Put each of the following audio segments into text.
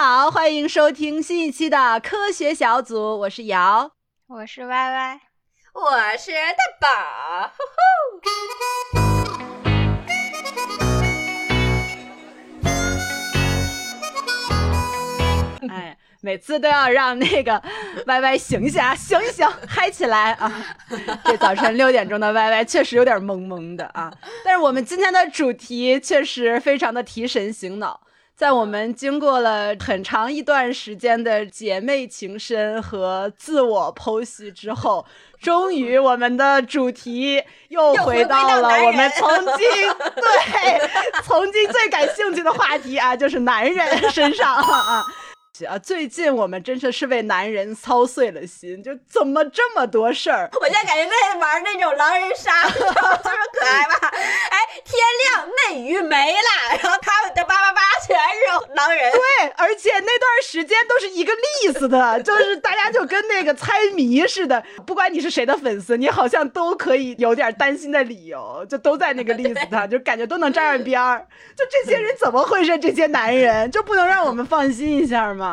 好，欢迎收听新一期的科学小组，我是瑶，我是歪歪，我是大宝。哎，每次都要让那个 Y Y 醒一下，醒一醒，嗨起来啊！这早晨六点钟的 Y Y 确实有点懵懵的啊。但是我们今天的主题确实非常的提神醒脑。在我们经过了很长一段时间的姐妹情深和自我剖析之后，终于我们的主题又回到了我们曾经 对曾经最感兴趣的话题啊，就是男人身上啊。啊！最近我们真的是为男人操碎了心，就怎么这么多事儿？我现在感觉在玩那种狼人杀，就是可爱吧？哎，天亮内娱没了，然后他们的叭叭叭全是狼人。对，而且那段时间都是一个 list 的，就是大家就跟那个猜谜似的，不管你是谁的粉丝，你好像都可以有点担心的理由，就都在那个 list 上，就感觉都能沾上边儿。就这些人怎么回事？这些男人就不能让我们放心一下吗？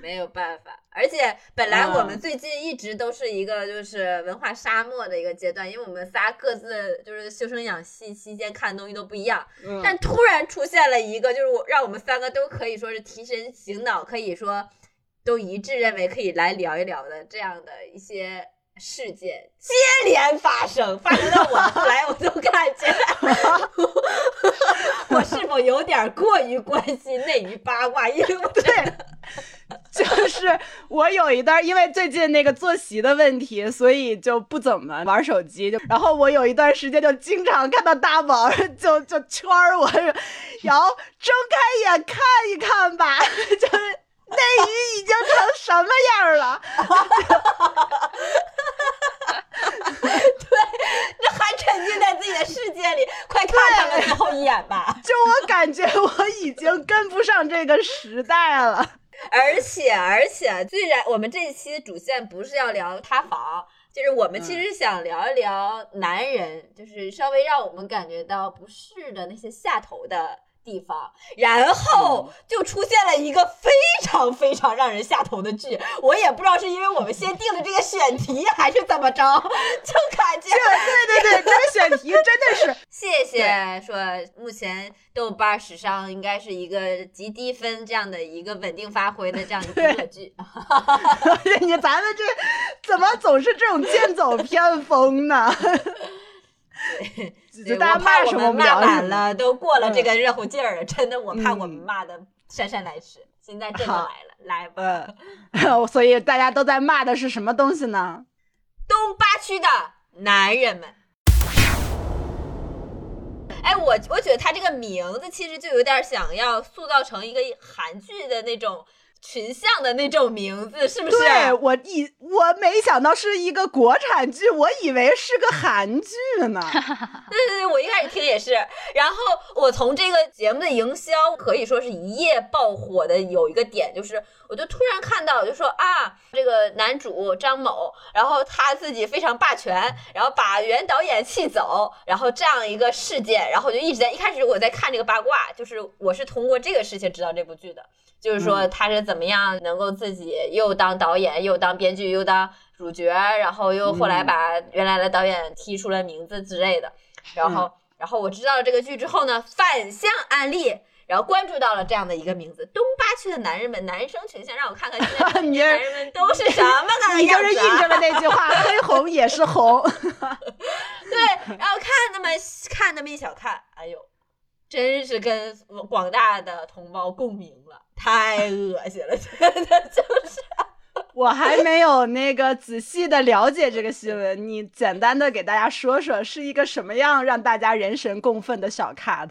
没有办法，而且本来我们最近一直都是一个就是文化沙漠的一个阶段，因为我们仨各自就是修身养性期间看的东西都不一样，但突然出现了一个就是我让我们三个都可以说是提神醒脑，可以说都一致认为可以来聊一聊的这样的一些。事件接连发生，发生到我后来我都感觉，我是否有点过于关心内娱八卦？因为对，就是我有一段，因为最近那个作息的问题，所以就不怎么玩手机。就然后我有一段时间就经常看到大宝就就圈我，然后睁开眼看一看吧，就是。内娱已经成什么样了？对，这还沉浸在自己的世界里，快看他们最后一眼吧！就我感觉，我已经跟不上这个时代了。而且，而且，虽然我们这一期主线不是要聊塌房，就是我们其实想聊一聊男人，就是稍微让我们感觉到不适的那些下头的。地方，然后就出现了一个非常非常让人下头的剧，我也不知道是因为我们先定了这个选题，还是怎么着，就感觉对对对，这个选题真的是 谢谢说，目前豆瓣史上应该是一个极低分这样的一个稳定发挥的这样一个剧。你咱们这怎么总是这种剑走偏锋呢？我怕我们骂晚了，都过了这个热乎劲儿了。真的，我怕我们骂的姗姗来迟。现在真的来了，来吧。所以大家都在骂的是什么东西呢？东八区的男人们。哎，我我觉得他这个名字其实就有点想要塑造成一个韩剧的那种。群像的那种名字是不是？对我以我没想到是一个国产剧，我以为是个韩剧呢。对对对，我一开始听也是。然后我从这个节目的营销可以说是一夜爆火的，有一个点就是，我就突然看到，就说啊，这个男主张某，然后他自己非常霸权，然后把原导演气走，然后这样一个事件，然后我就一直在一开始我在看这个八卦，就是我是通过这个事情知道这部剧的。就是说他是怎么样能够自己又当导演又当编剧又当主角，然后又后来把原来的导演踢出了名字之类的，然后然后我知道了这个剧之后呢，反向案例，然后关注到了这样的一个名字——东八区的男人们，男生群像，让我看看现在 男人们都是什么的样子。你就是印证了那句话：黑红也是红。对，然后看那么看那么一小看，哎呦，真是跟广大的同胞共鸣了。太恶心了，真的就是。我还没有那个仔细的了解这个新闻，你简单的给大家说说，是一个什么样让大家人神共愤的小 cut？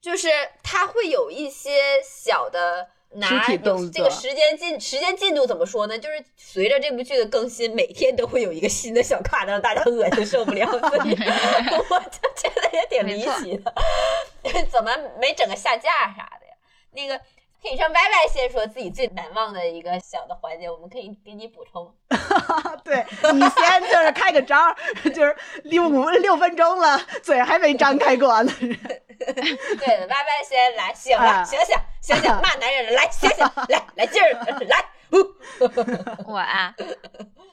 就是它会有一些小的拿这个时间进时间进度怎么说呢？就是随着这部剧的更新，每天都会有一个新的小 cut，让大家恶心受不了。所以 我就觉得也挺离奇的，怎么没整个下架啥的呀？那个。可以让 Y Y 先说自己最难忘的一个小的环节，我们可以给你补充。对你先就是开个张，就是六五六分钟了，嘴还没张开过呢。对，Y Y 先来，醒了，醒醒，醒醒，骂男人了，来醒醒，来来劲来我啊，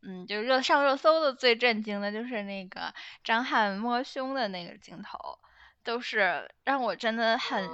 嗯，就热上热搜的最震惊的就是那个张翰摸胸的那个镜头，都是让我真的很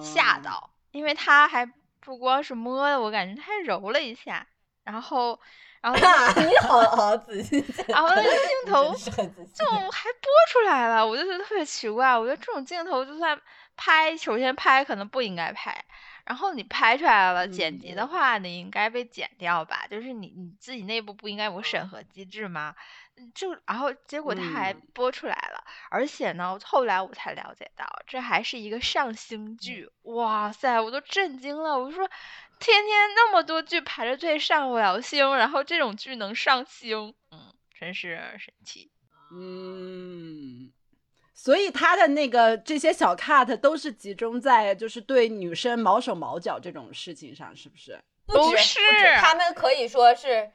吓到，因为他还不光是摸的，我感觉他还揉了一下，然后。然后 你好好仔细，然后那个镜头就还播出来了，我就觉得特别奇怪。我觉得这种镜头就算拍，首先拍可能不应该拍，然后你拍出来了，剪辑的话你应该被剪掉吧？就是你你自己内部不应该有审核机制吗？就然后结果他还播出来了，而且呢，后来我才了解到这还是一个上星剧，哇塞，我都震惊了，我说。天天那么多剧排着队上不了星，然后这种剧能上星，嗯，真是神奇。嗯，所以他的那个这些小 cut 都是集中在就是对女生毛手毛脚这种事情上，是不是？不是，他们可以说是。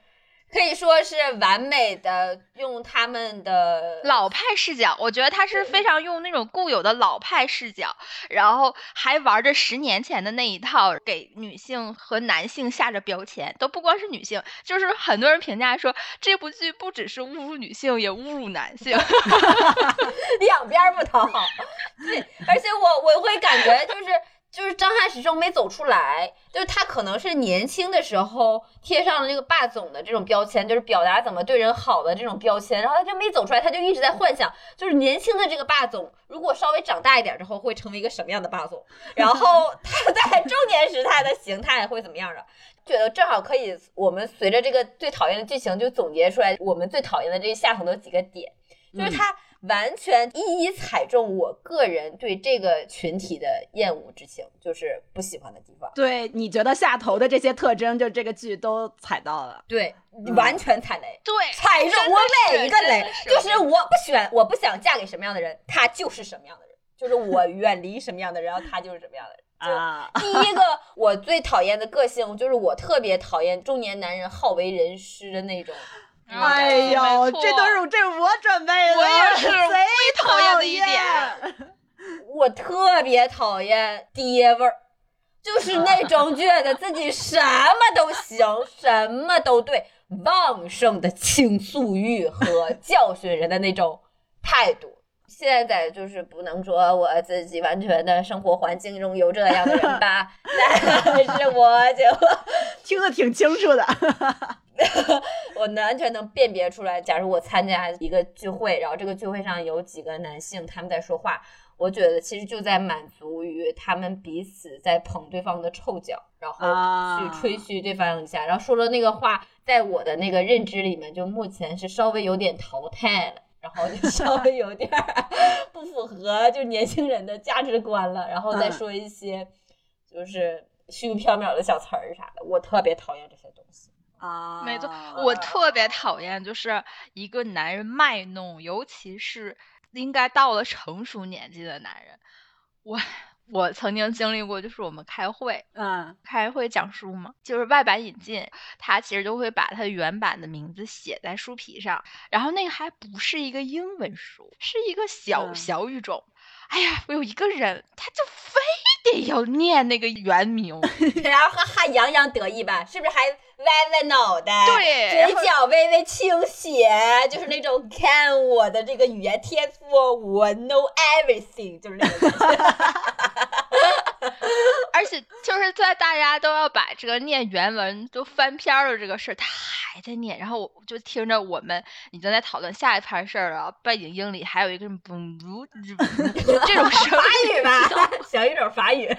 可以说是完美的用他们的老派视角，我觉得他是非常用那种固有的老派视角，然后还玩着十年前的那一套，给女性和男性下着标签，都不光是女性，就是很多人评价说这部剧不只是侮辱女性，也侮辱男性，两边不讨好。对，而且我我会感觉就是。就是张翰始终没走出来，就是他可能是年轻的时候贴上了这个霸总的这种标签，就是表达怎么对人好的这种标签，然后他就没走出来，他就一直在幻想，就是年轻的这个霸总如果稍微长大一点之后会成为一个什么样的霸总，然后 他在中年时他的形态会怎么样的？觉得正好可以，我们随着这个最讨厌的剧情就总结出来我们最讨厌的这下头的几个点，就是他。完全一一踩中我个人对这个群体的厌恶之情，就是不喜欢的地方。对，你觉得下头的这些特征，就这个剧都踩到了。对，完全踩雷。对，踩中我每一个雷，就是我不选，我不想嫁给什么样的人，他就是什么样的人；就是我远离什么样的人，然后他就是什么样的人。啊，第一个我最讨厌的个性，就是我特别讨厌中年男人好为人师的那种。哎呦，这都是这我准备的，我也是最讨厌的一点。我特别讨厌爹味儿，就是那种觉得自己什么都行，什么都对，旺盛的倾诉欲和教训人的那种态度。现在就是不能说我自己完全的生活环境中有这样的人吧，但是我就 听得挺清楚的。我完全能辨别出来。假如我参加一个聚会，然后这个聚会上有几个男性，他们在说话，我觉得其实就在满足于他们彼此在捧对方的臭脚，然后去吹嘘对方一下，然后说了那个话，在我的那个认知里面，就目前是稍微有点淘汰了，然后就稍微有点 不符合就年轻人的价值观了，然后再说一些就是虚无缥缈的小词儿啥的，我特别讨厌这些东西。啊，没错，我特别讨厌就是一个男人卖弄，尤其是应该到了成熟年纪的男人。我我曾经经历过，就是我们开会，嗯，开会讲书嘛，就是外版引进，他其实都会把他原版的名字写在书皮上，然后那个还不是一个英文书，是一个小小语种。哎呀，我有一个人，他就非得要念那个原名，然后还还洋洋得意吧，是不是还？歪歪脑袋，对，嘴角微微倾斜，就是那种看我的这个语言天赋，我 know everything，就是那种感觉。而且就是在大家都要把这个念原文都翻篇的这个事儿，他还在念，然后我就听着我们已经在讨论下一盘事儿了，背景音里还有一个什么嘣噜这种法语吧，小一种法语。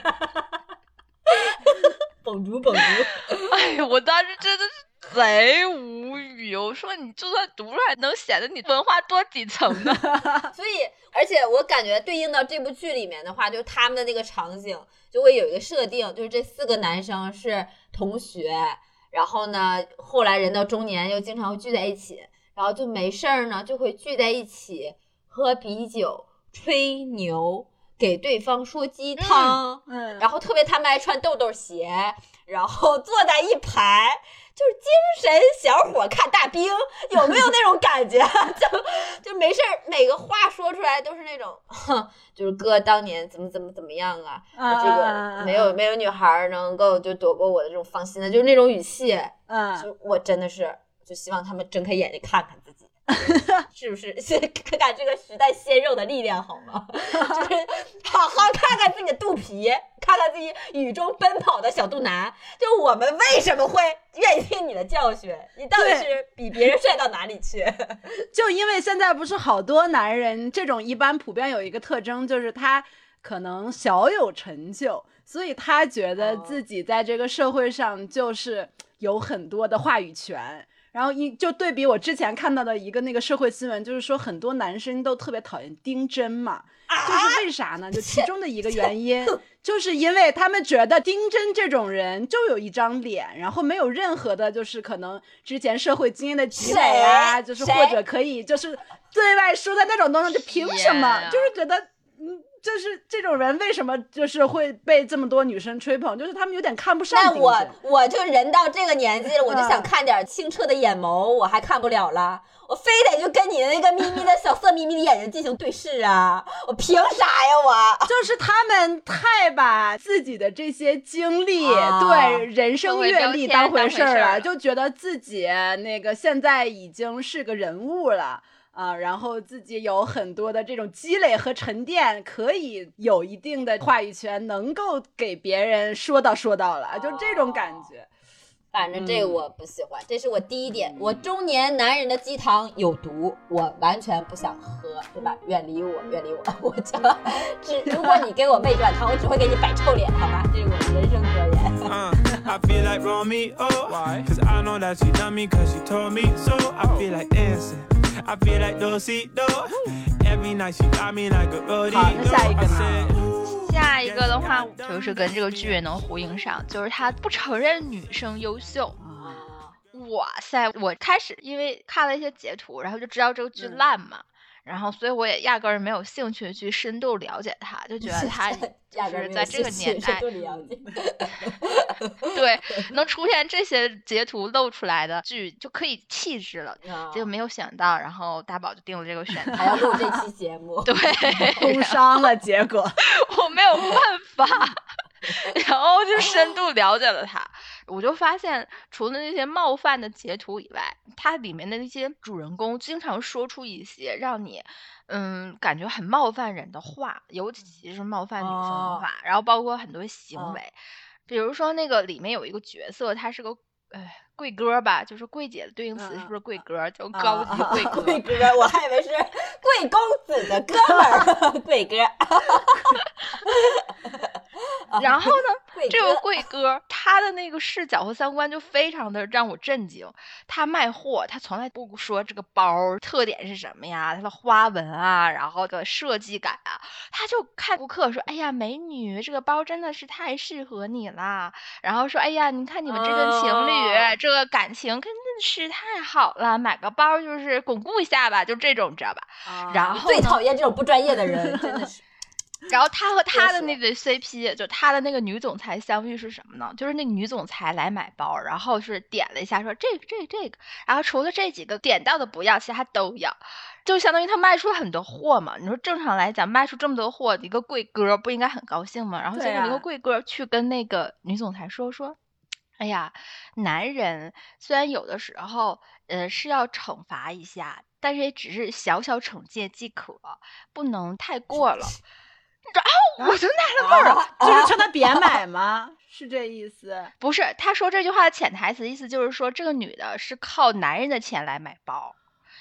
蹦竹蹦竹，哎呀，我当时真的是贼无语。我说你就算读出来，能显得你文化多底层呢？所以，而且我感觉对应到这部剧里面的话，就是他们的那个场景就会有一个设定，就是这四个男生是同学，然后呢，后来人到中年又经常会聚在一起，然后就没事儿呢，就会聚在一起喝啤酒、吹牛。给对方说鸡汤，嗯，然后特别他们还穿豆豆鞋，然后坐在一排，就是精神小伙看大兵，有没有那种感觉？就就没事儿，每个话说出来都是那种，哼，就是哥当年怎么怎么怎么样啊，这个没有没有女孩能够就躲过我的这种放心的，就是那种语气，嗯，就我真的是就希望他们睁开眼睛看看自己。是不是 先看看这个时代鲜肉的力量好吗？就是好好看看自己的肚皮，看看自己雨中奔跑的小肚腩。就我们为什么会愿意听你的教训？你到底是比别人帅到哪里去？就因为现在不是好多男人，这种一般普遍有一个特征，就是他可能小有成就，所以他觉得自己在这个社会上就是有很多的话语权。然后一就对比我之前看到的一个那个社会新闻，就是说很多男生都特别讨厌丁真嘛，就是为啥呢？就其中的一个原因，就是因为他们觉得丁真这种人就有一张脸，然后没有任何的，就是可能之前社会经验的积累啊，就是或者可以就是对外说的那种东西，就凭什么？就是觉得嗯。就是这种人为什么就是会被这么多女生吹捧？就是他们有点看不上。那我我就人到这个年纪了，我就想看点清澈的眼眸，我还看不了了，我非得就跟你那个眯眯的小色眯眯的眼睛进行对视啊！我凭啥呀？我 就是他们太把自己的这些经历、对人生阅历当回事儿了，就觉得自己那个现在已经是个人物了。啊，然后自己有很多的这种积累和沉淀，可以有一定的话语权，能够给别人说道说道了，就这种感觉。反正这个我不喜欢，这是我第一点。我中年男人的鸡汤有毒，我完全不想喝，对吧？远离我，远离我！我就，只如果你给我喂软糖，我只会给你摆臭脸，好吧？这是我的人生格言。好，那下一个呢？下一个的话，就是跟这个剧也能呼应上，就是他不承认女生优秀。哇塞！我开始因为看了一些截图，然后就知道这个剧烂嘛。然后，所以我也压根儿没有兴趣去深度了解他，就觉得他就是在这个年代，对，能出现这些截图露出来的剧就可以弃之了。结果没有想到，然后大宝就定了这个选择，还要录这期节目，对，工伤了。结果 我没有办法。然后就深度 了解了他，我就发现除了那些冒犯的截图以外，它里面的那些主人公经常说出一些让你嗯感觉很冒犯人的话，尤其是冒犯女生的话，然后包括很多行为，比如说那个里面有一个角色，他是个哎贵哥吧，就是贵姐的对应词是不是贵哥？就高级贵哥。贵哥，我还以为是贵公子的哥们儿，贵哥。然后呢，这个贵哥他的那个视角和三观就非常的让我震惊。他卖货，他从来不说这个包特点是什么呀，它的花纹啊，然后的设计感啊，他就看顾客说：“哎呀，美女，这个包真的是太适合你了。”然后说：“哎呀，你看你们这对情侣，这个感情真的是太好了，买个包就是巩固一下吧，就这种，知道吧？”然后最讨厌这种不专业的人，真的 是。然后他和他的那对 CP，就他的那个女总裁相遇是什么呢？就是那女总裁来买包，然后是点了一下说这个这个这个，然后除了这几个点到的不要，其他都要，就相当于他卖出了很多货嘛。你说正常来讲卖出这么多货，一个贵哥不应该很高兴吗？然后结果一个贵哥去跟那个女总裁说说，哎呀，男人虽然有的时候呃是要惩罚一下，但是也只是小小惩戒即可，不能太过了。然后我就纳了闷儿，就是劝他别买吗？是这意思？不是，他说这句话的潜台词意思就是说，这个女的是靠男人的钱来买包。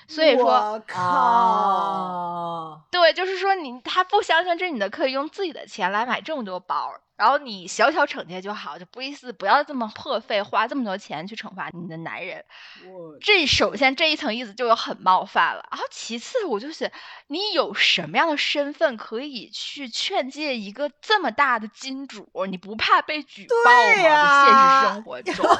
所以说，我靠，对，就是说你他不相信这女的可以用自己的钱来买这么多包，然后你小小惩戒就好，就不意思不要这么破费，花这么多钱去惩罚你的男人。这首先这一层意思就有很冒犯了，然后其次我就是你有什么样的身份可以去劝诫一个这么大的金主？你不怕被举报吗？现实生活中。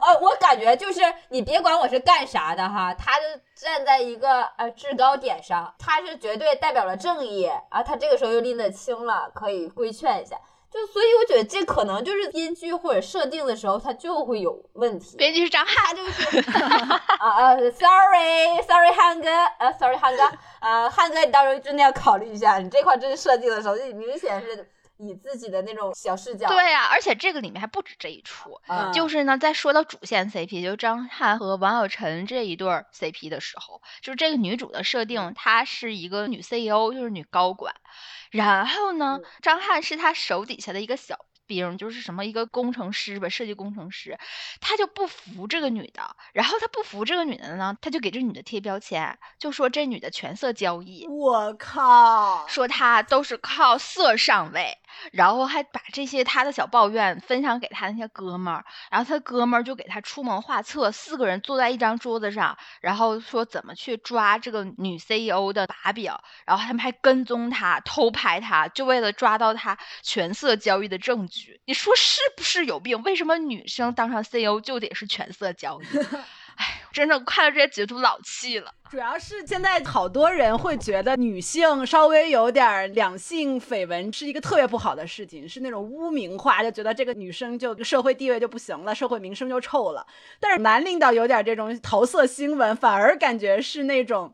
呃，我感觉就是你别管我是干啥的哈，他就站在一个呃制高点上，他是绝对代表了正义啊，他这个时候又拎得清了，可以规劝一下。就所以我觉得这可能就是编剧或者设定的时候，他就会有问题。编剧是张翰，就是 啊啊，sorry sorry 汉哥，啊 sorry 汉哥，啊汉哥你到时候真的要考虑一下，你这块真设计的时候，就明显是。以自己的那种小视角，对呀，而且这个里面还不止这一出，就是呢，在说到主线 CP，就张翰和王小晨这一对 CP 的时候，就是这个女主的设定，她是一个女 CEO，就是女高管，然后呢，张翰是她手底下的一个小。兵就是什么一个工程师吧，设计工程师，他就不服这个女的，然后他不服这个女的呢，他就给这女的贴标签，就说这女的权色交易。我靠！说她都是靠色上位，然后还把这些他的小抱怨分享给他那些哥们儿，然后他哥们儿就给他出谋划策，四个人坐在一张桌子上，然后说怎么去抓这个女 CEO 的把柄，然后他们还跟踪他，偷拍他，就为了抓到他权色交易的证据。你说是不是有病？为什么女生当上 CEO 就得是权色交易？哎，真的看到这些截图老气了。主要是现在好多人会觉得女性稍微有点两性绯闻是一个特别不好的事情，是那种污名化，就觉得这个女生就社会地位就不行了，社会名声就臭了。但是男领导有点这种桃色新闻，反而感觉是那种。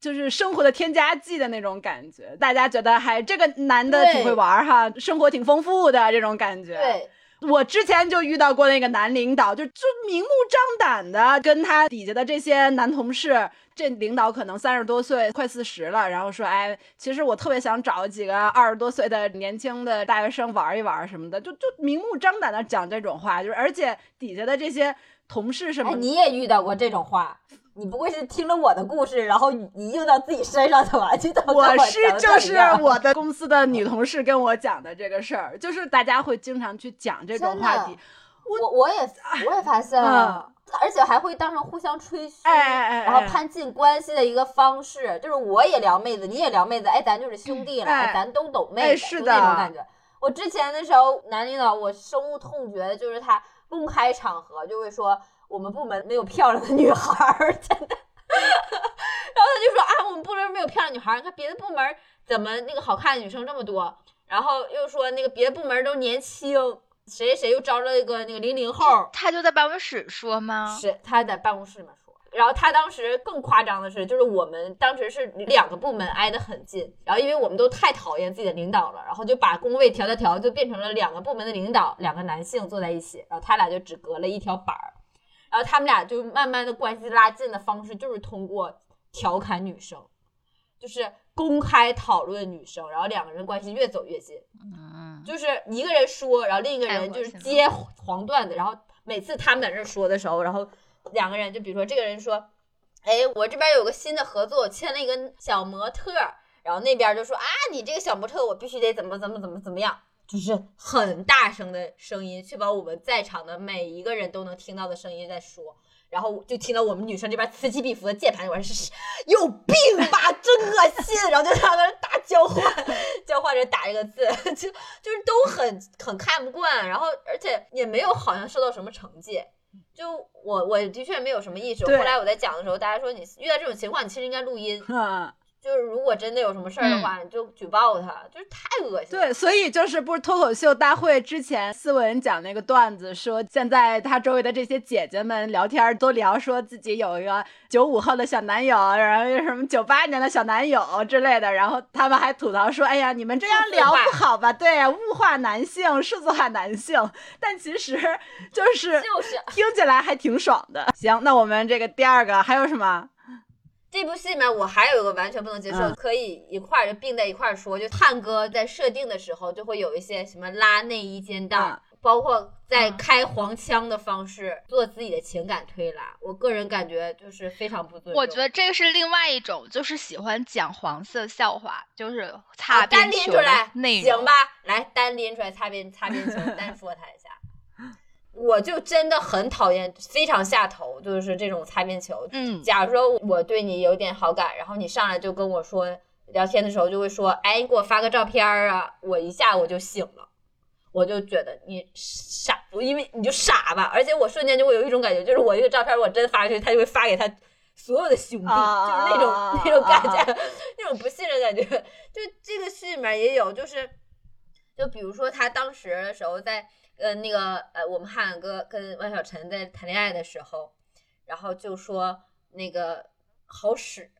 就是生活的添加剂的那种感觉，大家觉得还这个男的挺会玩哈，生活挺丰富的这种感觉。对，我之前就遇到过那个男领导，就就明目张胆的跟他底下的这些男同事，这领导可能三十多岁，快四十了，然后说，哎，其实我特别想找几个二十多岁的年轻的大学生玩一玩什么的，就就明目张胆的讲这种话，就是而且底下的这些同事什么，你也遇到过这种话。你不会是听了我的故事，然后你你用到自己身上的吧？我是就是我的 公司的女同事跟我讲的这个事儿，就是大家会经常去讲这种话题。我我也我也发现了，而且还会当成互相吹嘘，然后攀近关系的一个方式，就是我也聊妹子，你也聊妹子，哎，咱就是兄弟了，哎，咱都懂妹子，就那种感觉。我之前的时候，男领导我深恶痛绝的就是他公开场合就会说。我们部门没有漂亮的女孩儿，真的。然后他就说啊，我们部门没有漂亮女孩儿，你看别的部门怎么那个好看的女生这么多？然后又说那个别的部门都年轻，谁谁谁又招了一个那个零零后。他就在办公室说吗？是他在办公室里面说。然后他当时更夸张的是，就是我们当时是两个部门挨得很近，然后因为我们都太讨厌自己的领导了，然后就把工位调调调，就变成了两个部门的领导，两个男性坐在一起，然后他俩就只隔了一条板儿。然后他们俩就慢慢的关系拉近的方式，就是通过调侃女生，就是公开讨论女生，然后两个人关系越走越近。嗯，就是一个人说，然后另一个人就是接黄段子，然后每次他们在这说的时候，然后两个人就比如说这个人说，哎，我这边有个新的合作，签了一个小模特，然后那边就说啊，你这个小模特我必须得怎么怎么怎么怎么样。就是很大声的声音，确保我们在场的每一个人都能听到的声音在说，然后就听到我们女生这边此起彼伏的键盘，我说是有病吧，真恶心，然后就两个人打交换，交换着打一个字，就就是都很很看不惯，然后而且也没有好像受到什么惩戒，就我我的确没有什么意识，后来我在讲的时候，大家说你遇到这种情况，你其实应该录音。就是如果真的有什么事儿的话，你就举报他，就是太恶心。对，所以就是不是脱口秀大会之前，思文讲那个段子，说现在他周围的这些姐姐们聊天都聊，说自己有一个九五后的小男友，然后什么九八年的小男友之类的，然后他们还吐槽说：“哎呀，你们这样聊不好吧？对呀，物化男性，数字化男性。”但其实就是就是听起来还挺爽的。行，那我们这个第二个还有什么？这部戏里面，我还有一个完全不能接受，可以一块儿就并在一块儿说，就探哥在设定的时候就会有一些什么拉内衣肩带，包括在开黄腔的方式做自己的情感推拉，我个人感觉就是非常不尊重。我觉得这个是另外一种，就是喜欢讲黄色笑话，就是擦边球内容。行吧，来单拎出来擦边擦边球，单说他一下。我就真的很讨厌，非常下头，就是这种擦边球。嗯，假如说我对你有点好感，然后你上来就跟我说聊天的时候就会说，哎，你给我发个照片啊，我一下我就醒了，我就觉得你傻，我因为你就傻吧，而且我瞬间就会有一种感觉，就是我一个照片我真发出去，他就会发给他所有的兄弟，就是那种那种感觉，那种不信任感觉。就这个戏里面也有，就是就比如说他当时的时候在呃那个呃我们汉哥跟万晓晨在谈恋爱的时候，然后就说那个好使。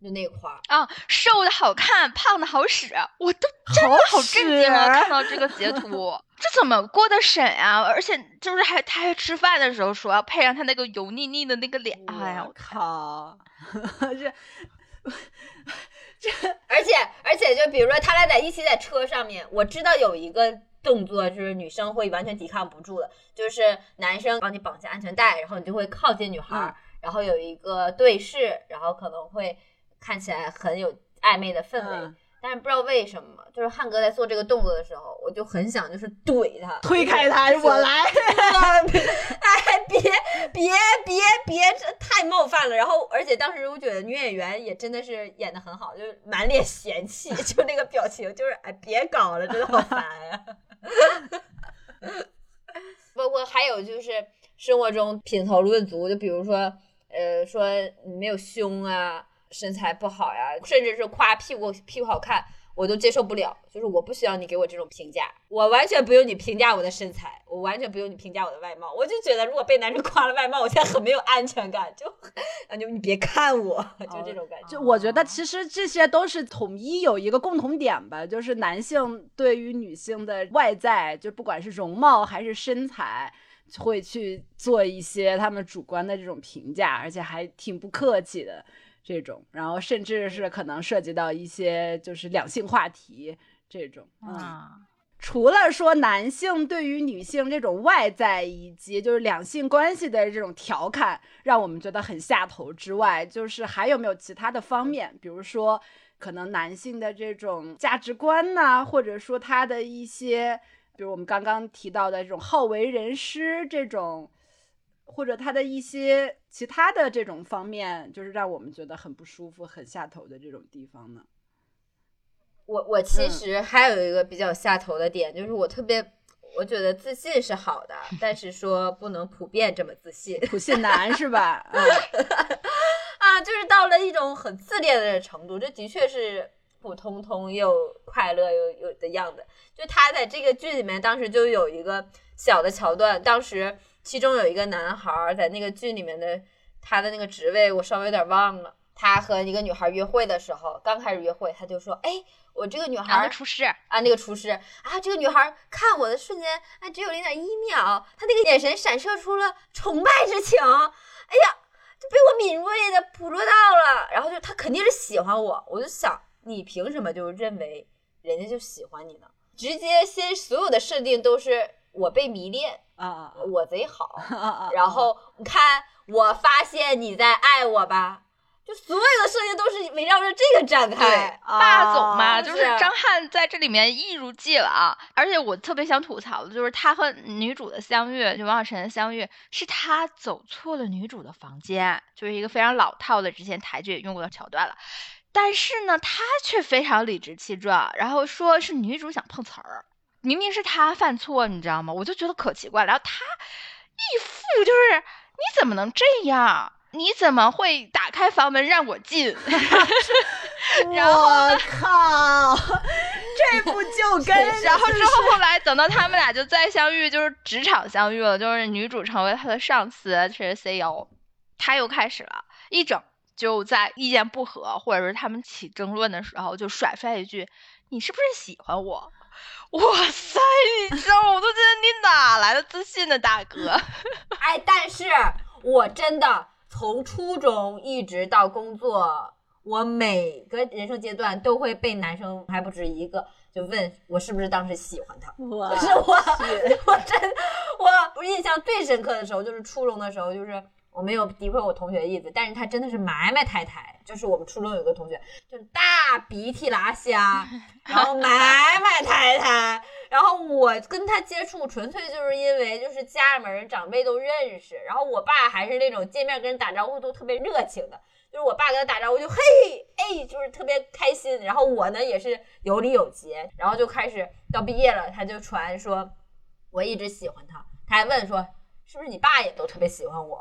就那块儿啊，瘦的好看，胖的好使，我都真的好震惊啊！看到这个截图，这怎么过的审啊？而且就是还他还吃饭的时候说要配上他那个油腻腻的那个脸，哎呀，我靠，这这，而且而且就比如说他俩在一起在车上面，我知道有一个动作就是女生会完全抵抗不住的，就是男生帮你绑下安全带，然后你就会靠近女孩，然后有一个对视，然后可能会。看起来很有暧昧的氛围，但是不知道为什么，就是汉哥在做这个动作的时候，我就很想就是怼他，推开他，我来，哎，别别别别，这太冒犯了。然后，而且当时我觉得女演员也真的是演的很好，就是满脸嫌弃，就那个表情，就是哎，别搞了，真的好烦呀。包括还有就是生活中品头论足，就比如说，呃，说你没有胸啊。身材不好呀，甚至是夸屁股屁股好看，我都接受不了。就是我不需要你给我这种评价，我完全不用你评价我的身材，我完全不用你评价我的外貌。我就觉得，如果被男生夸了外貌，我现在很没有安全感，就感觉你别看我，就这种感觉。就我觉得，其实这些都是统一有一个共同点吧，就是男性对于女性的外在，就不管是容貌还是身材，会去做一些他们主观的这种评价，而且还挺不客气的。这种，然后甚至是可能涉及到一些就是两性话题这种啊。除了说男性对于女性这种外在以及就是两性关系的这种调侃，让我们觉得很下头之外，就是还有没有其他的方面？比如说，可能男性的这种价值观呢，或者说他的一些，比如我们刚刚提到的这种好为人师这种。或者他的一些其他的这种方面，就是让我们觉得很不舒服、很下头的这种地方呢？我我其实还有一个比较下头的点，就是我特别我觉得自信是好的，但是说不能普遍这么自信，普信男是吧？啊，就是到了一种很自恋的程度，这的确是普通通又快乐又有的样子。就他在这个剧里面，当时就有一个小的桥段，当时。其中有一个男孩在那个剧里面的，他的那个职位我稍微有点忘了。他和一个女孩约会的时候，刚开始约会，他就说：“哎，我这个女孩厨师啊，那个厨师啊，这个女孩看我的瞬间，哎，只有零点一秒，她那个眼神闪射出了崇拜之情。哎呀，就被我敏锐的捕捉到了。然后就他肯定是喜欢我，我就想，你凭什么就认为人家就喜欢你呢？直接先所有的设定都是我被迷恋。”啊，我贼好，然后你看，我发现你在爱我吧，就所有的设定都是围绕着这个展开。霸总嘛，就是张翰在这里面一如既往，而且我特别想吐槽的就是他和女主的相遇，就王小晨的相遇，是他走错了女主的房间，就是一个非常老套的之前台剧也用过的桥段了。但是呢，他却非常理直气壮，然后说是女主想碰瓷儿。明明是他犯错，你知道吗？我就觉得可奇怪。然后他一副就是你怎么能这样？你怎么会打开房门让我进？我靠，这不就跟 然后之后后来等到他们俩就再相遇，就是职场相遇了，就是女主成为他的上司，是 CEO，他又开始了一整就在意见不合或者是他们起争论的时候，就甩出来一句：“你是不是喜欢我？”哇塞，你知道我都觉得你哪来的自信呢，大哥？哎，但是我真的从初中一直到工作，我每个人生阶段都会被男生还不止一个就问我是不是当时喜欢他。我是我，我真我我印象最深刻的时候就是初中的时候，就是我没有诋毁我同学的意思，但是他真的是埋埋汰汰。就是我们初中有个同学，就是大鼻涕拉瞎，然后埋埋汰汰，然后我跟他接触纯粹就是因为就是家里面人长辈都认识，然后我爸还是那种见面跟人打招呼都特别热情的，就是我爸跟他打招呼就嘿哎，就是特别开心。然后我呢也是有礼有节，然后就开始到毕业了，他就传说我一直喜欢他，他还问说是不是你爸也都特别喜欢我。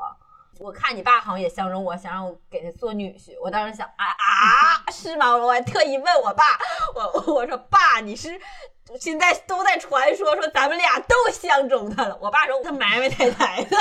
我看你爸好像也相中我，想让我给他做女婿。我当时想啊啊，是吗？我还特意问我爸，我我说爸，你是现在都在传说说咱们俩都相中他了。我爸说他埋埋汰汰的。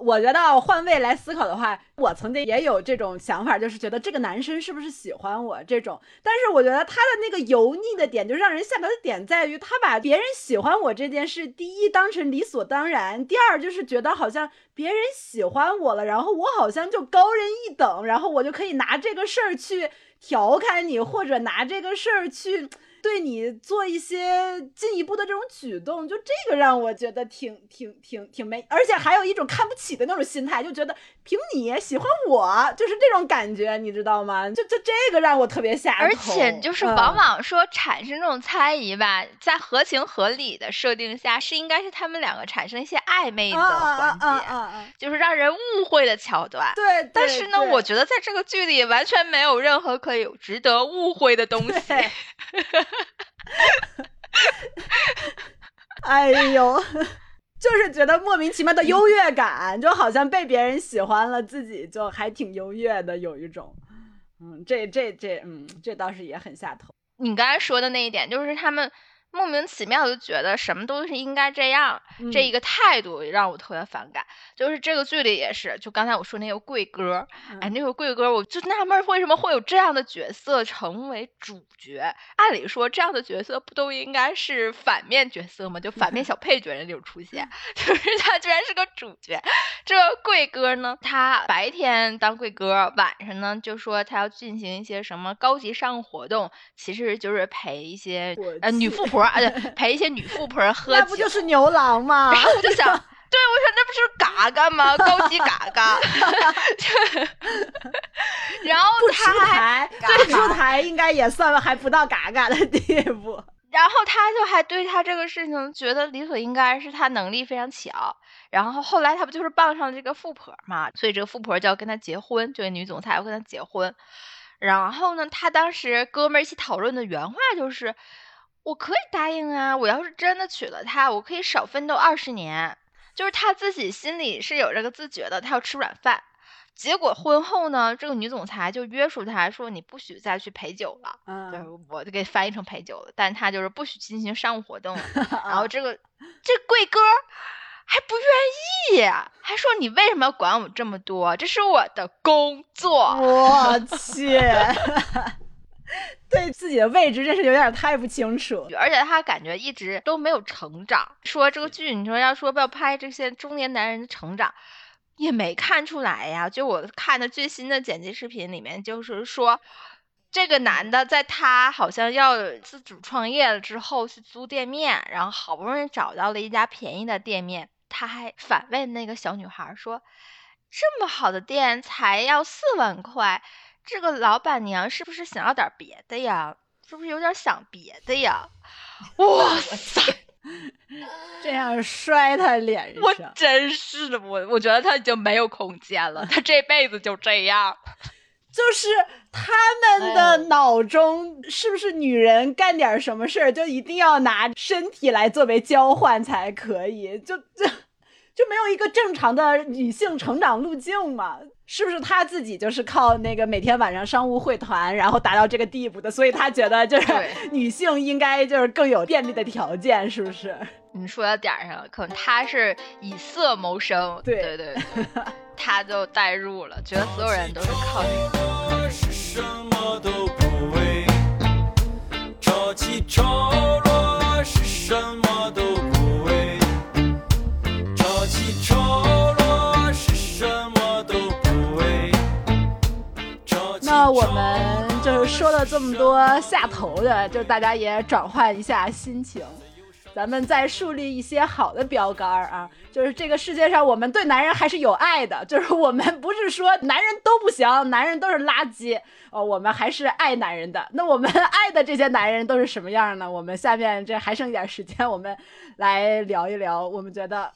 我觉得换位来思考的话，我曾经也有这种想法，就是觉得这个男生是不是喜欢我这种。但是我觉得他的那个油腻的点，就让人下头的点在于，他把别人喜欢我这件事，第一当成理所当然，第二就是觉得好像别人喜欢我了，然后我好像就高人一等，然后我就可以拿这个事儿去调侃你，或者拿这个事儿去。对你做一些进一步的这种举动，就这个让我觉得挺挺挺挺没，而且还有一种看不起的那种心态，就觉得凭你喜欢我，就是这种感觉，你知道吗？就就这个让我特别下头。而且就是往往说产生这种猜疑吧，在合情合理的设定下，是应该是他们两个产生一些暧昧的环节，就是让人误会的桥段。对，但是呢，我觉得在这个剧里完全没有任何可以值得误会的东西。哎呦，就是觉得莫名其妙的优越感，就好像被别人喜欢了，自己就还挺优越的，有一种，嗯，这这这，嗯，这倒是也很下头。你刚才说的那一点，就是他们。莫名其妙就觉得什么都是应该这样，这一个态度让我特别反感。就是这个剧里也是，就刚才我说那个贵哥，哎，那个贵哥，我就纳闷为什么会有这样的角色成为主角？按理说这样的角色不都应该是反面角色吗？就反面小配角那种出现，就是他居然是个主角。这个贵哥呢，他白天当贵哥，晚上呢就说他要进行一些什么高级商务活动，其实就是陪一些呃女富婆。啊，陪一些女富婆喝酒，那不就是牛郎吗？然后我就想，对，我想那不是嘎嘎吗？高级嘎嘎。然后他还不出台，应该也算还不到嘎嘎的地步。然后他就还对他这个事情觉得理所应该，是他能力非常强。然后后来他不就是傍上了这个富婆嘛？所以这个富婆就要跟他结婚，这位女总裁要跟他结婚。然后呢，他当时哥们儿一起讨论的原话就是。我可以答应啊！我要是真的娶了她，我可以少奋斗二十年。就是他自己心里是有这个自觉的，他要吃软饭。结果婚后呢，这个女总裁就约束他说：“你不许再去陪酒了。”嗯，我就给翻译成陪酒了，但他就是不许进行商务活动。然后这个这贵哥还不愿意，还说：“你为什么要管我这么多？这是我的工作。”我去。对自己的位置真是有点太不清楚，而且他感觉一直都没有成长。说这个剧，你说要说要拍这些中年男人的成长，也没看出来呀。就我看的最新的剪辑视频里面，就是说这个男的在他好像要自主创业了之后去租店面，然后好不容易找到了一家便宜的店面，他还反问那个小女孩说：“这么好的店才要四万块。”这个老板娘是不是想要点别的呀？是不是有点想别的呀？哇塞，这样摔他脸上，我真是的，我我觉得他已经没有空间了，他这辈子就这样。就是他们的脑中，是不是女人干点什么事儿就一定要拿身体来作为交换才可以？就就就没有一个正常的女性成长路径吗？是不是他自己就是靠那个每天晚上商务会谈，然后达到这个地步的？所以他觉得就是 女性应该就是更有便利的条件，是不是？你说到点儿上了，可能他是以色谋生，对对对，他就代入了，觉得所有人都是靠这个。我们就是说了这么多下头的，就大家也转换一下心情。咱们再树立一些好的标杆啊，就是这个世界上我们对男人还是有爱的，就是我们不是说男人都不行，男人都是垃圾哦，我们还是爱男人的。那我们爱的这些男人都是什么样呢？我们下面这还剩一点时间，我们来聊一聊，我们觉得，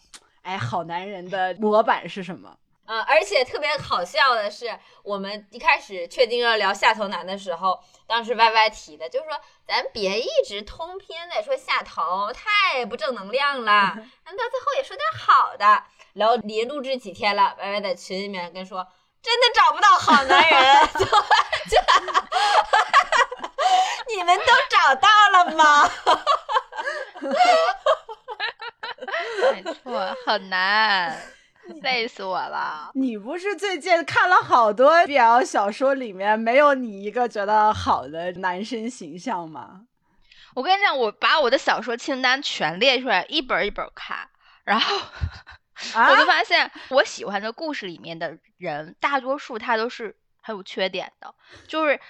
哎，好男人的模板是什么？啊，而且特别好笑的是，我们一开始确定要聊下头男的时候，当时 Y Y 提的，就是说咱别一直通篇在说下头，太不正能量了，咱到最后也说点好的。然后离录制几天了，Y Y 在群里面跟说，真的找不到好男人，就就，你们都找到了吗？没错，很难。累死我了！你不是最近看了好多 BL 小说，里面没有你一个觉得好的男生形象吗？我跟你讲，我把我的小说清单全列出来，一本一本看，然后我就发现，我喜欢的故事里面的人，大多数他都是很有缺点的，就是。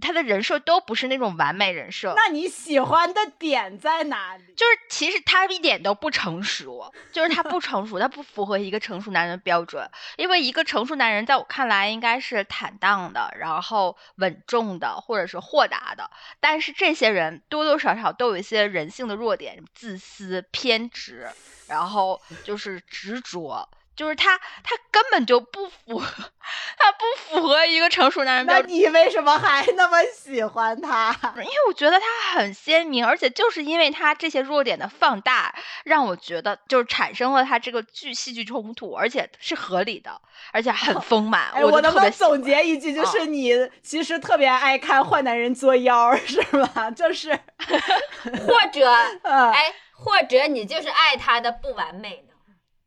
他的人设都不是那种完美人设，那你喜欢的点在哪里？就是其实他一点都不成熟，就是他不成熟，他不符合一个成熟男人的标准。因为一个成熟男人在我看来应该是坦荡的，然后稳重的，或者是豁达的。但是这些人多多少少都有一些人性的弱点，自私、偏执，然后就是执着。就是他，他根本就不符，他不符合一个成熟男人标准。那你为什么还那么喜欢他？因为我觉得他很鲜明，而且就是因为他这些弱点的放大，让我觉得就是产生了他这个剧戏剧冲突，而且是合理的，而且很丰满。我能不能总结一句，就是你其实特别爱看坏男人作妖，是吗？就是，或者，哎，或者你就是爱他的不完美。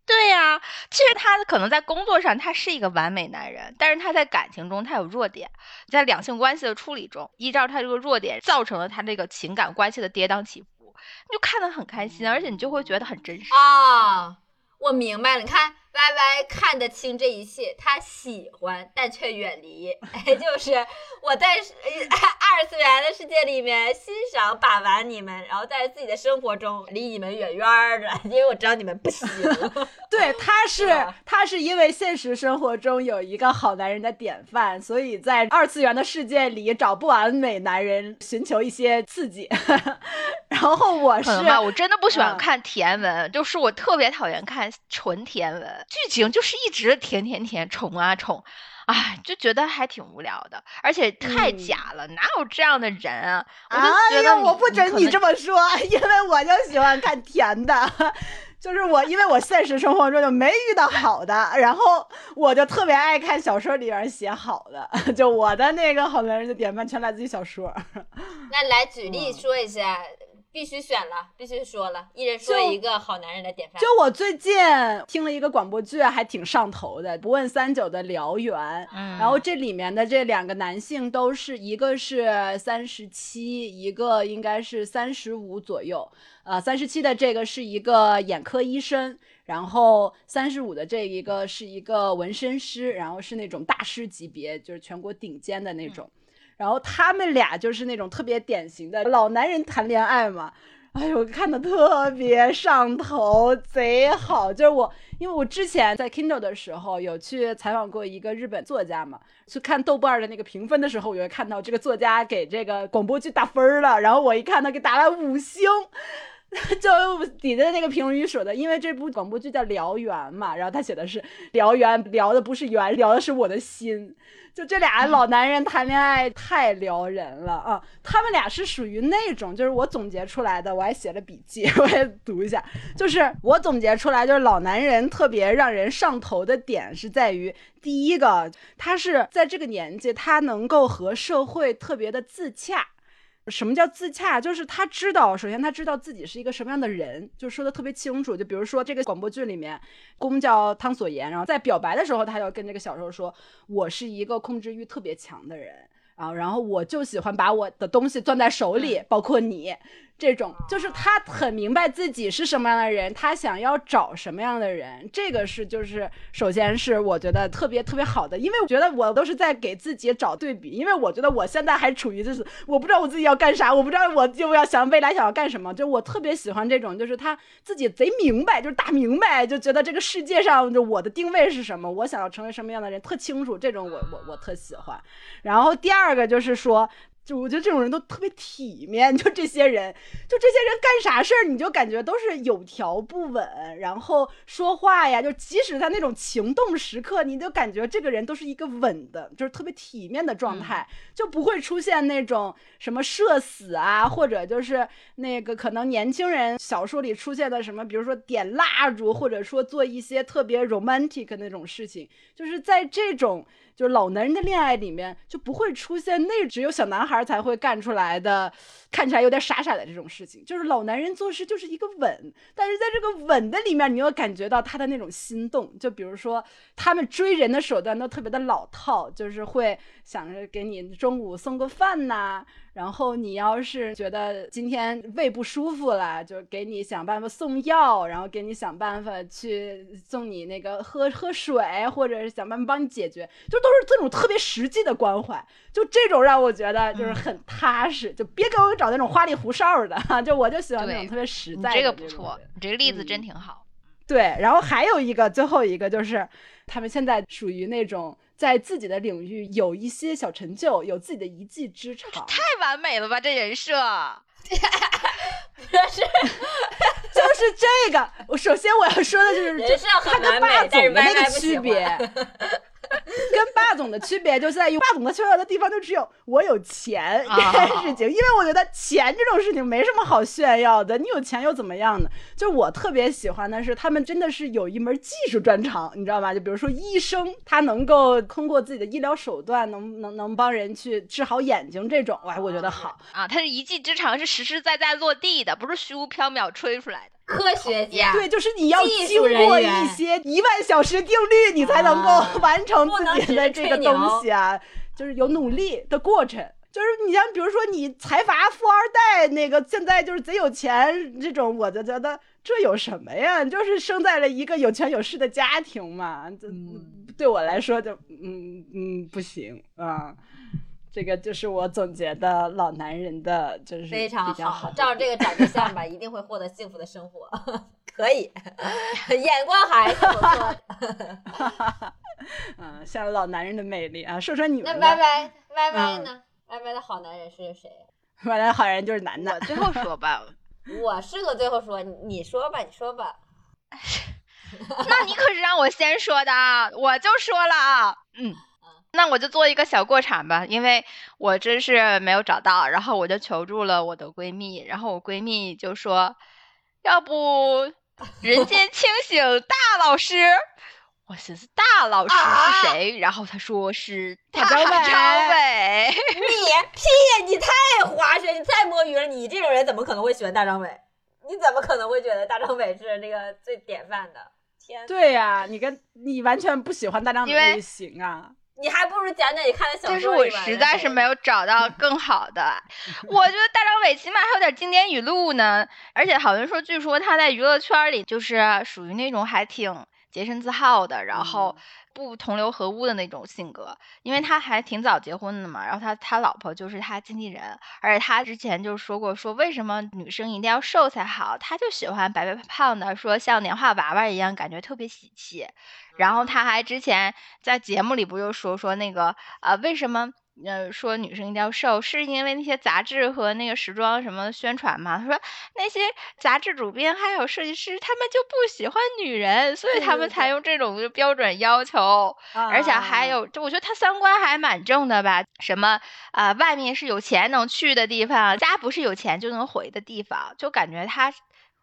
对呀，其实他可能在工作上他是一个完美男人，但是他在感情中他有弱点，在两性关系的处理中，依照他这个弱点造成了他这个情感关系的跌宕起伏，你就看得很开心，而且你就会觉得很真实啊。我明白了，你看。Y Y 看得清这一切，他喜欢但却远离，哎，就是我在二次元的世界里面欣赏把玩你们，然后在自己的生活中离你们远远的，因为我知道你们不行。对，他是他是因为现实生活中有一个好男人的典范，所以在二次元的世界里找不完美男人，寻求一些刺激。然后我是，我真的不喜欢看甜文，就是我特别讨厌看纯甜文。剧情就是一直甜甜甜宠啊宠，哎，就觉得还挺无聊的，而且太假了，哪有这样的人啊？我就觉得我不准你这么说，因为我就喜欢看甜的，就是我，因为我现实生活中就没遇到好的，然后我就特别爱看小说里边写好的，就我的那个好男人的典范全来自于小说。那来举例说一下。必须选了，必须说了，一人说一个好男人的典范。就我最近听了一个广播剧，还挺上头的，《不问三九的燎原》。嗯，然后这里面的这两个男性都是一个是三十七，一个应该是三十五左右。呃，三十七的这个是一个眼科医生，然后三十五的这一个是一个纹身师，然后是那种大师级别，就是全国顶尖的那种。然后他们俩就是那种特别典型的老男人谈恋爱嘛，哎呦，看的特别上头，贼好。就是我，因为我之前在 Kindle 的时候有去采访过一个日本作家嘛，去看豆瓣的那个评分的时候，我就看到这个作家给这个广播剧打分了，然后我一看他给打了五星。就底下那个评论语说的，因为这部广播剧叫《燎原》嘛，然后他写的是“燎原”，燎的不是原，燎的是我的心。就这俩老男人谈恋爱太撩人了啊！他们俩是属于那种，就是我总结出来的，我还写了笔记，我也读一下。就是我总结出来，就是老男人特别让人上头的点是在于，第一个，他是在这个年纪，他能够和社会特别的自洽。什么叫自洽？就是他知道，首先他知道自己是一个什么样的人，就说的特别清楚。就比如说这个广播剧里面，公叫汤所言，然后在表白的时候，他要跟这个小受说：“我是一个控制欲特别强的人啊，然后我就喜欢把我的东西攥在手里，包括你。”这种就是他很明白自己是什么样的人，他想要找什么样的人，这个是就是首先是我觉得特别特别好的，因为我觉得我都是在给自己找对比，因为我觉得我现在还处于就是我不知道我自己要干啥，我不知道我就要想未来想要干什么，就我特别喜欢这种，就是他自己贼明白，就是大明白，就觉得这个世界上就我的定位是什么，我想要成为什么样的人特清楚，这种我我我特喜欢。然后第二个就是说。就我觉得这种人都特别体面，就这些人，就这些人干啥事儿，你就感觉都是有条不紊，然后说话呀，就即使他那种情动时刻，你就感觉这个人都是一个稳的，就是特别体面的状态，就不会出现那种什么社死啊，或者就是那个可能年轻人小说里出现的什么，比如说点蜡烛，或者说做一些特别 romantic 那种事情，就是在这种。就是老男人的恋爱里面就不会出现那只有小男孩才会干出来的，看起来有点傻傻的这种事情。就是老男人做事就是一个稳，但是在这个稳的里面，你又感觉到他的那种心动。就比如说他们追人的手段都特别的老套，就是会想着给你中午送个饭呐。然后你要是觉得今天胃不舒服了，就给你想办法送药，然后给你想办法去送你那个喝喝水，或者是想办法帮你解决，就都是这种特别实际的关怀。就这种让我觉得就是很踏实，就别给我找那种花里胡哨的，就我就喜欢那种特别实在。这个不错，你这个例子真挺好。对，然后还有一个最后一个就是，他们现在属于那种。在自己的领域有一些小成就，有自己的一技之长，太完美了吧！这人设，是，就是这个。我首先我要说的就是，他跟霸总的那个区别。跟霸总的区别就在于，霸总的炫耀的地方就只有我有钱这件事情，因为我觉得钱这种事情没什么好炫耀的，你有钱又怎么样呢？就我特别喜欢的是，他们真的是有一门技术专长，你知道吗？就比如说医生，他能够通过自己的医疗手段，能能能帮人去治好眼睛这种，哎，我觉得好啊，他的一技之长是实实在在落地的，不是虚无缥缈吹出来的。科学家对，就是你要经过一些一万小时定律，你才能够 完成自己的这个东西啊，就是有努力的过程。就是你像比如说你财阀富二代，那个现在就是贼有钱这种，我就觉得这有什么呀？就是生在了一个有权有势的家庭嘛，这对我来说就嗯嗯不行啊。这个就是我总结的老男人的，就是非常好，照这个找对象吧，一定会获得幸福的生活。可以，眼光还是不错。嗯，像老男人的魅力啊，说说你们。那歪歪歪歪呢？Y Y 的好男人是谁歪歪的好人就是男的。我最后说吧，我适合最后说，你说吧，你说吧。那你可是让我先说的啊，我就说了啊，嗯。那我就做一个小过场吧，因为我真是没有找到，然后我就求助了我的闺蜜，然后我闺蜜就说，要不人间清醒大老师，我寻思大老师是谁？然后她说是大张伟，你屁，你太滑雪，你太摸鱼了，你这种人怎么可能会喜欢大张伟？你怎么可能会觉得大张伟是那个最典范的？天，对呀，你跟你完全不喜欢大张伟类型啊。你还不如讲讲你看的小说。就是我实在是没有找到更好的。我觉得大张伟起码还有点经典语录呢，而且好像说，据说他在娱乐圈里就是属于那种还挺洁身自好的，然后不同流合污的那种性格。因为他还挺早结婚的嘛，然后他他老婆就是他经纪人，而且他之前就说过，说为什么女生一定要瘦才好？他就喜欢白白胖胖的，说像年画娃娃一样，感觉特别喜气。然后他还之前在节目里不就说说那个呃为什么呃说女生一定要瘦，是因为那些杂志和那个时装什么宣传嘛？他说那些杂志主编还有设计师他们就不喜欢女人，所以他们才用这种标准要求。而且还有，就我觉得他三观还蛮正的吧？什么啊，外面是有钱能去的地方，家不是有钱就能回的地方，就感觉他。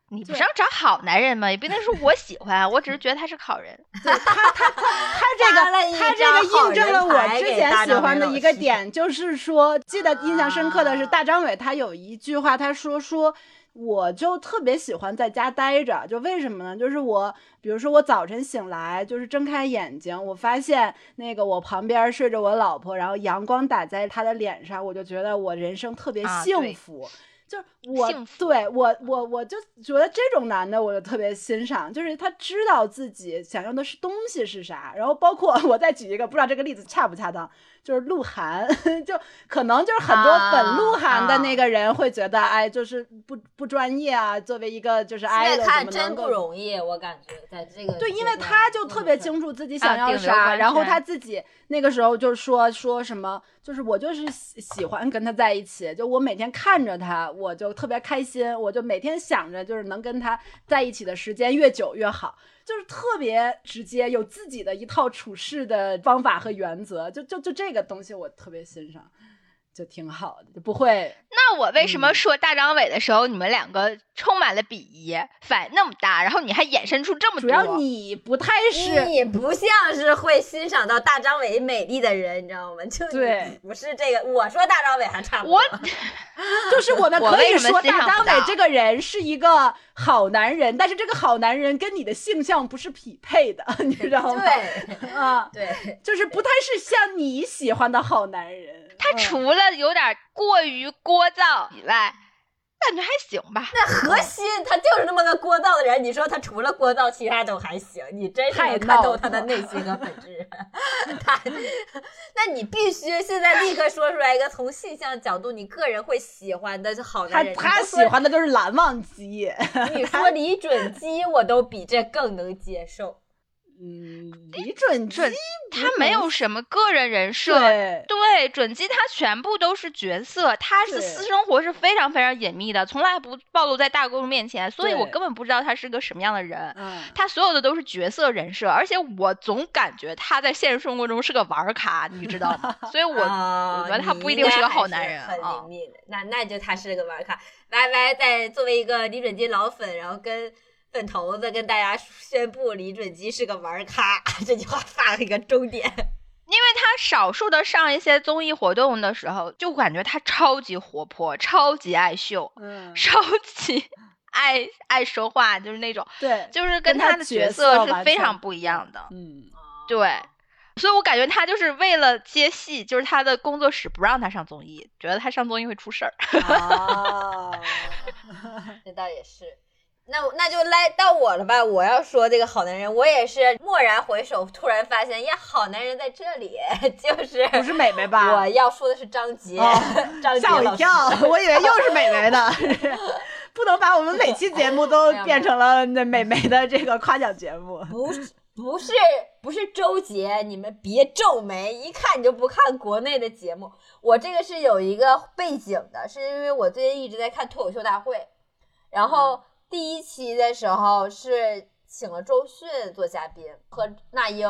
你不是要找好男人吗？也不一定是我喜欢，我只是觉得他是好人。他他他 他这个他这个印证了我之前喜欢的一个点，就是说，记得印象深刻的是大张伟，他有一句话，他说说，我就特别喜欢在家待着，就为什么呢？就是我，比如说我早晨醒来，就是睁开眼睛，我发现那个我旁边睡着我老婆，然后阳光打在她的脸上，我就觉得我人生特别幸福。就是我对我我我就觉得这种男的我就特别欣赏，就是他知道自己想要的是东西是啥，然后包括 我再举一个，不知道这个例子恰不恰当。就是鹿晗，就可能就是很多粉鹿晗的那个人会觉得，哎，就是不不专业啊。作为一个就是爱的，看真不容易，我感觉在这个对，因为他就特别清楚自己想要啥，然后他自己那个时候就说说什么，就是我就是喜喜欢跟他在一起，就我每天看着他，我就特别开心，我就每天想着就是能跟他在一起的时间越久越好。就是特别直接，有自己的一套处事的方法和原则，就就就这个东西我特别欣赏。就挺好的，就不会。那我为什么说大张伟的时候，你们两个充满了鄙夷，反应那么大，然后你还衍生出这么多？主要你不太是，你不像是会欣赏到大张伟美丽的人，你知道吗？就对，不是这个。我说大张伟还差不多。我 就是我们可以说大张伟这个人是一个好男人，但是这个好男人跟你的性向不是匹配的，你知道吗？对，啊，对，就是不太是像你喜欢的好男人。他除了有点过于聒噪以外，感觉还行吧。那核心他就是那么个聒噪的人。你说他除了聒噪，其他都还行。你真是能看透他的内心和本质。他，那你必须现在立刻说出来一个从性向角度你个人会喜欢的好男人。他他喜欢的都是蓝忘机。你 说李准基，我都比这更能接受。嗯，李准基他没有什么个人人设，对准基他全部都是角色，他是私生活是非常非常隐秘的，从来不暴露在大众面前，所以我根本不知道他是个什么样的人。他所有的都是角色人设，而且我总感觉他在现实生活中是个玩咖，你知道吗？所以我我觉得他不一定是个好男人啊。很隐秘的，那那就他是个玩咖。歪歪在作为一个李准基老粉，然后跟。粉头子跟大家宣布李准基是个玩咖，这句话发了一个终点。因为他少数的上一些综艺活动的时候，就感觉他超级活泼，超级爱秀，嗯，超级爱爱说话，就是那种，对，就是跟他的角色是非常不一样的，嗯，对，所以我感觉他就是为了接戏，就是他的工作室不让他上综艺，觉得他上综艺会出事儿。哦，这倒也是。那那就来到我了吧！我要说这个好男人，我也是蓦然回首，突然发现呀，好男人在这里，就是不是美美吧？我要说的是张杰，张吓我一跳，我以为又是美美呢。不能把我们每期节目都变成了那美美的这个夸奖节目。不是不是不是周杰，你们别皱眉，一看你就不看国内的节目。我这个是有一个背景的，是因为我最近一直在看脱口秀大会，然后。第一期的时候是请了周迅做嘉宾和那英，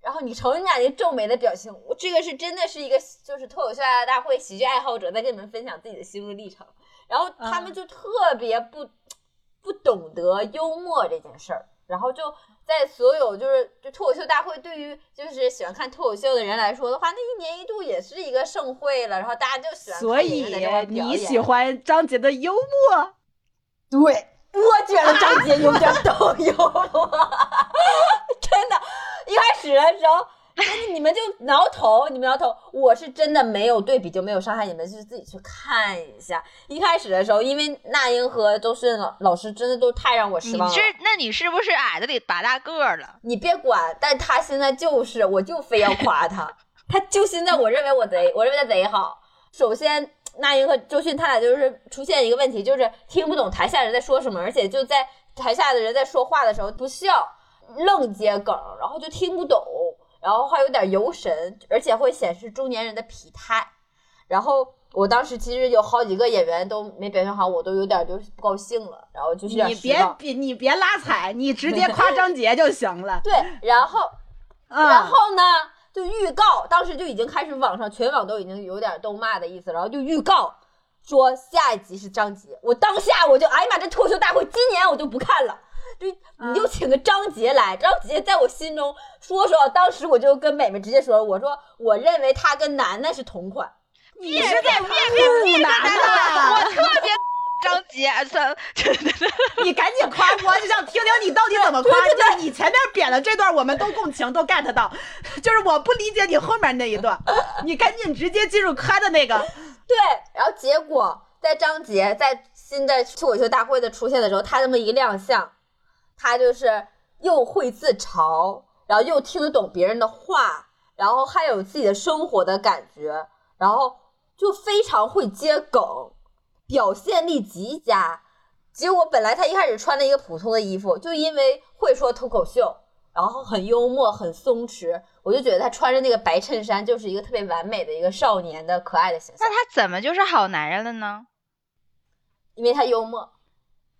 然后你瞅你俩那皱眉的表情，我这个是真的是一个就是脱口秀大会喜剧爱好者在跟你们分享自己的心路历程，然后他们就特别不不懂得幽默这件事儿，然后就在所有就是就脱口秀大会对于就是喜欢看脱口秀的人来说的话，那一年一度也是一个盛会了，然后大家就喜欢。所以你喜欢张杰的幽默。对，我觉得张杰有点抖音，真的。一开始的时候，你们就挠头，你们挠头。我是真的没有对比就没有伤害，你们是自己去看一下。一开始的时候，因为那英和周迅老老师真的都太让我失望了。你是，那你是不是矮的得拔大个了？你别管，但他现在就是，我就非要夸他，他就现在我认为我贼，我认为他贼好。首先。那英和周迅他俩就是出现一个问题，就是听不懂台下人在说什么，而且就在台下的人在说话的时候不笑，愣接梗，然后就听不懂，然后还有点游神，而且会显示中年人的疲态。然后我当时其实有好几个演员都没表现好，我都有点就是不高兴了，然后就是你别别你别拉踩，你直接夸张杰就行了。对，然后然后呢？就预告，当时就已经开始网上全网都已经有点都骂的意思，然后就预告说下一集是张杰，我当下我就哎呀妈，这脱口秀大会今年我就不看了，就你就请个张杰来，张杰在我心中说说，当时我就跟美美直接说，我说我认为他跟楠楠是同款，你是在别别别楠楠，我特别。张杰，三，你赶紧夸我，就想听听你到底怎么夸。就是你前面贬的这段，我们都共情，都 get 到。就是我不理解你后面那一段，你赶紧直接进入夸的那个。对，然后结果在张杰在新的脱口秀大会的出现的时候，他这么一亮相，他就是又会自嘲，然后又听得懂别人的话，然后还有自己的生活的感觉，然后就非常会接梗，表现力极佳。结果本来他一开始穿了一个普通的衣服，就因为会说脱口秀。然后很幽默，很松弛，我就觉得他穿着那个白衬衫就是一个特别完美的一个少年的可爱的形象。那他怎么就是好男人了呢？因为他幽默，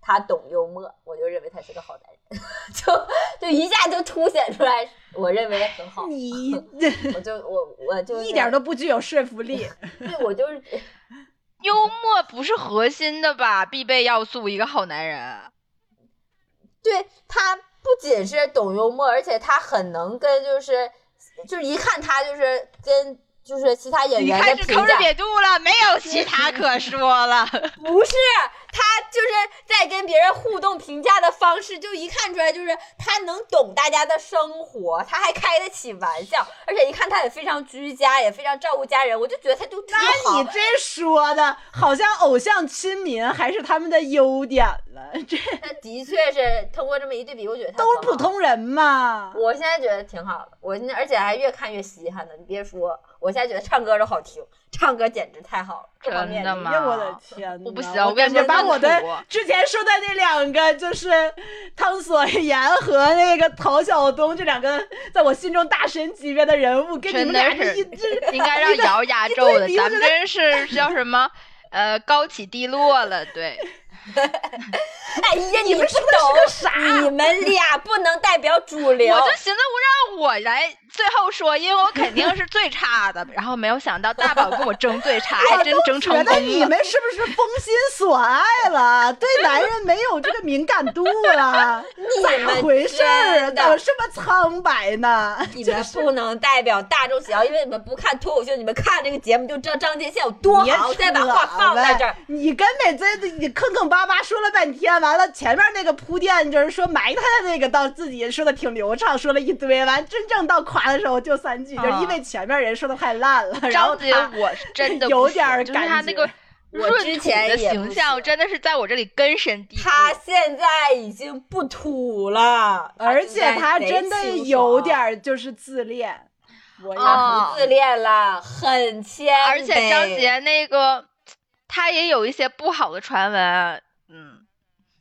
他懂幽默，我就认为他是个好男人，就就一下就凸显出来，我认为很好。你，我就我我就一点都不具有说服力。对，我就是幽默不是核心的吧？必备要素，一个好男人。对他。不仅是懂幽默，而且他很能跟，就是就是一看他就是跟。就是其他演员的评价，口瘪肚了，没有其他可说了。不是，他就是在跟别人互动评价的方式，就一看出来就是他能懂大家的生活，他还开得起玩笑，而且一看他也非常居家，也非常照顾家人，我就觉得他就那你这说的好像偶像亲民还是他们的优点。了。这 他的确是通过这么一对比，我觉得都是普通人嘛。我现在觉得挺好的，我现在而且还越看越稀罕呢。你别说。我现在觉得唱歌都好听，唱歌简直太好了，真的吗？我的天，我不行，我感觉把我的之前说的那两个，就是汤所言和那个陶晓东这两个，在我心中大神级别的人物，跟你们俩是一应该让姚 压轴的，咱们真是叫什么？呃，高起低落了，对。哎呀，你们是不懂啥？你们俩不能代表主流。我就寻思，我让我来最后说，因为我肯定是最差的。然后没有想到大宝跟我争最差，还真争成功了。你们是不是封心所爱了？对男人没有这个敏感度了？咋回事儿？怎么这么苍白呢？你们不能代表大众喜好，因为你们不看脱口秀，你们看这个节目就知道张杰现在有多好。再把话放在这儿，你根本在你坑坑巴巴说了半天，完了前面那个铺垫就是说埋汰的那个，到自己说的挺流畅，说了一堆，完真正到夸的时候就三句，就因为前面人说的太烂了。张杰，我是真的有点感觉，他那个我之前的形象真的是在我这里根深蒂固。他现在已经不土了，而且他真的有点就是自恋，我不自恋了，很谦。而且张杰那个。他也有一些不好的传闻，嗯，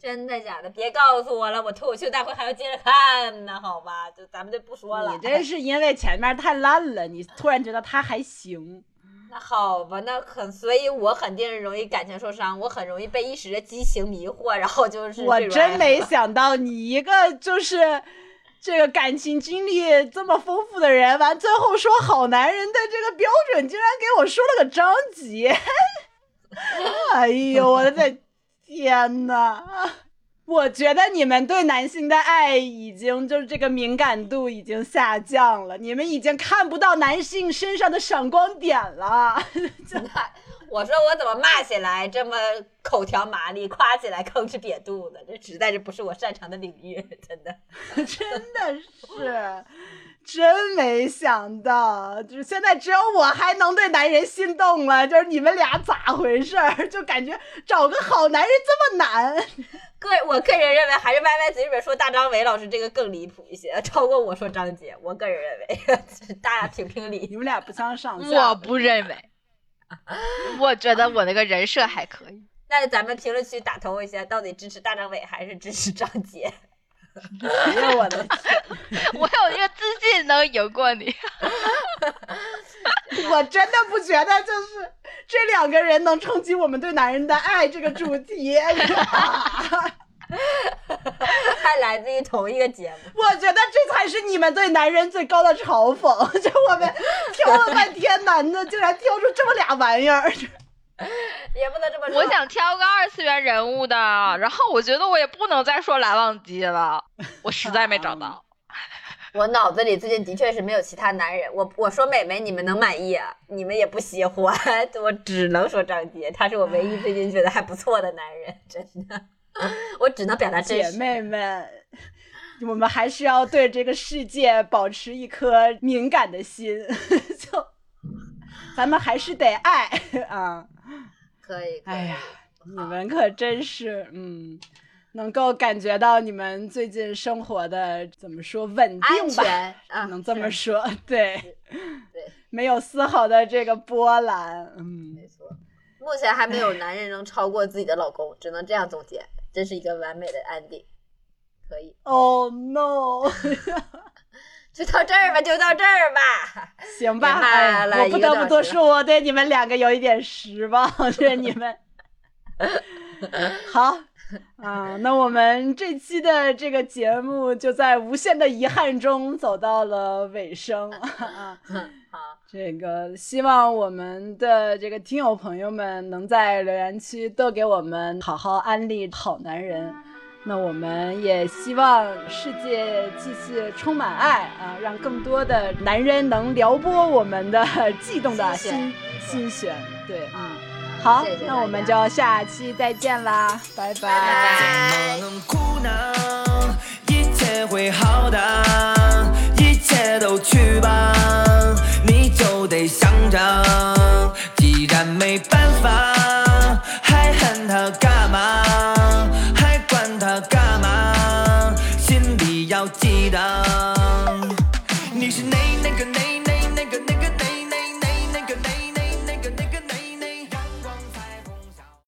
真的假的？别告诉我了，我脱口秀大会还要接着看呢，好吧？就咱们就不说了。你这是因为前面太烂了，你突然觉得他还行。那好吧，那很，所以我肯定容易感情受伤，我很容易被一时的激情迷惑，然后就是。我真没想到你一个就是这个感情经历这么丰富的人，完最后说好男人的这个标准，竟然给我说了个张杰。哎呦，我的天呐！我觉得你们对男性的爱已经就是这个敏感度已经下降了，你们已经看不到男性身上的闪光点了。真的，我说我怎么骂起来这么口条麻利，夸起来吭哧瘪肚子，这实在是不是我擅长的领域，真的，真的是。真没想到，就是现在只有我还能对男人心动了。就是你们俩咋回事儿？就感觉找个好男人这么难。个我个人认为，还是歪歪嘴里边说大张伟老师这个更离谱一些，超过我说张杰。我个人认为，大家评评理。你们俩不相上下。我不认为，我觉得我那个人设还可以。那咱们评论区打头一下，到底支持大张伟还是支持张杰？哎呦我的天！我有一个自信能赢过你，我真的不觉得就是这两个人能冲击我们对男人的爱这个主题，还来自于同一个节目。我觉得这才是你们对男人最高的嘲讽，就我们挑了半天男的，竟然挑出这么俩玩意儿。也不能这么说。我想挑个二次元人物的，然后我觉得我也不能再说蓝忘机了，我实在没找到。我脑子里最近的确是没有其他男人。我我说美眉，你们能满意？你们也不喜欢，我只能说张杰，他是我唯一最近觉得还不错的男人，真的。我只能表达真实。姐妹们，我们还是要对这个世界保持一颗敏感的心，就咱们还是得爱啊。可以。哎呀，你们可真是，嗯，能够感觉到你们最近生活的怎么说稳定吧？啊，能这么说，对，对，没有丝毫的这个波澜，嗯，没错。目前还没有男人能超过自己的老公，只能这样总结，这是一个完美的安定。可以。Oh no！就到这儿吧，就到这儿吧。行吧，哎，我不得不多说，我对你们两个有一点失望，对你们。好啊，那我们这期的这个节目就在无限的遗憾中走到了尾声啊。好，这个希望我们的这个听友朋友们能在留言区多给我们好好安利好男人。那我们也希望世界继续充满爱啊，让更多的男人能撩拨我们的 悸动的心心弦。对，嗯，好，那我们就下期再见啦，拜拜。一切会好的，一切都去吧，你就得想着。